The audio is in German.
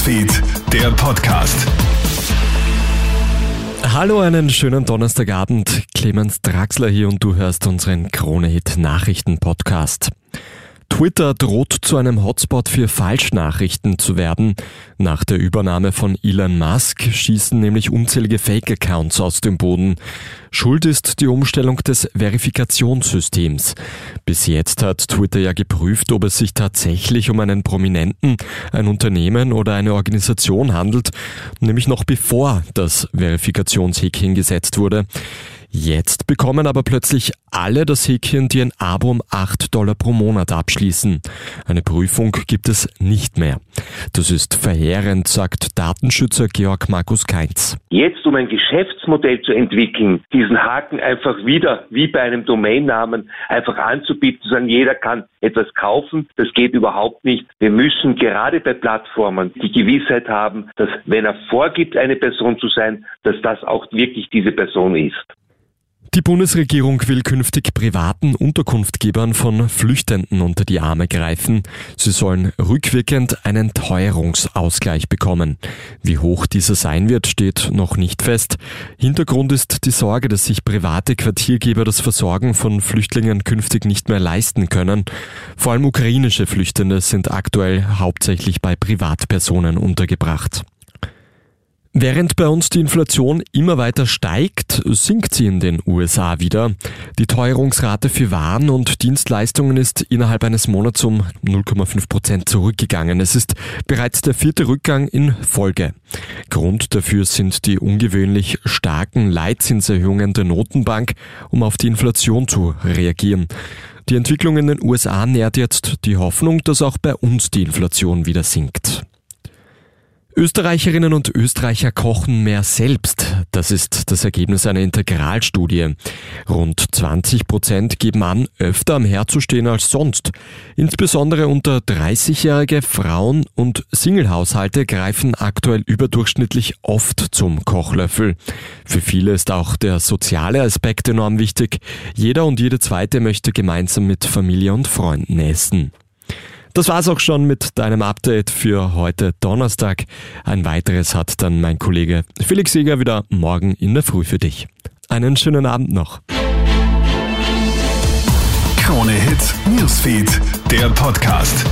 Newsfeed, der Podcast. Hallo, einen schönen Donnerstagabend. Clemens Draxler hier und du hörst unseren Krone-Hit Nachrichten-Podcast. Twitter droht zu einem Hotspot für Falschnachrichten zu werden. Nach der Übernahme von Elon Musk schießen nämlich unzählige Fake-Accounts aus dem Boden. Schuld ist die Umstellung des Verifikationssystems. Bis jetzt hat Twitter ja geprüft, ob es sich tatsächlich um einen Prominenten, ein Unternehmen oder eine Organisation handelt, nämlich noch bevor das Verifikationshäkchen gesetzt wurde. Jetzt bekommen aber plötzlich alle das Häkchen, die ein Abo um 8 Dollar pro Monat abschließen. Eine Prüfung gibt es nicht mehr. Das ist verheerend, sagt Datenschützer Georg Markus Keinz. Jetzt, um ein Geschäftsmodell zu entwickeln, diesen Haken einfach wieder, wie bei einem Domainnamen, einfach anzubieten, zu sagen, jeder kann etwas kaufen, das geht überhaupt nicht. Wir müssen gerade bei Plattformen die Gewissheit haben, dass wenn er vorgibt, eine Person zu sein, dass das auch wirklich diese Person ist. Die Bundesregierung will künftig privaten Unterkunftgebern von Flüchtenden unter die Arme greifen. Sie sollen rückwirkend einen Teuerungsausgleich bekommen. Wie hoch dieser sein wird, steht noch nicht fest. Hintergrund ist die Sorge, dass sich private Quartiergeber das Versorgen von Flüchtlingen künftig nicht mehr leisten können. Vor allem ukrainische Flüchtende sind aktuell hauptsächlich bei Privatpersonen untergebracht. Während bei uns die Inflation immer weiter steigt, sinkt sie in den USA wieder. Die Teuerungsrate für Waren und Dienstleistungen ist innerhalb eines Monats um 0,5 Prozent zurückgegangen. Es ist bereits der vierte Rückgang in Folge. Grund dafür sind die ungewöhnlich starken Leitzinserhöhungen der Notenbank, um auf die Inflation zu reagieren. Die Entwicklung in den USA nährt jetzt die Hoffnung, dass auch bei uns die Inflation wieder sinkt. Österreicherinnen und Österreicher kochen mehr selbst. Das ist das Ergebnis einer Integralstudie. Rund 20 Prozent geben an, öfter am Herd zu stehen als sonst. Insbesondere unter 30-jährige Frauen und Singlehaushalte greifen aktuell überdurchschnittlich oft zum Kochlöffel. Für viele ist auch der soziale Aspekt enorm wichtig. Jeder und jede zweite möchte gemeinsam mit Familie und Freunden essen. Das war's auch schon mit deinem Update für heute Donnerstag. Ein weiteres hat dann mein Kollege Felix Seger wieder morgen in der Früh für dich. Einen schönen Abend noch. Krone Hits, Newsfeed, der Podcast.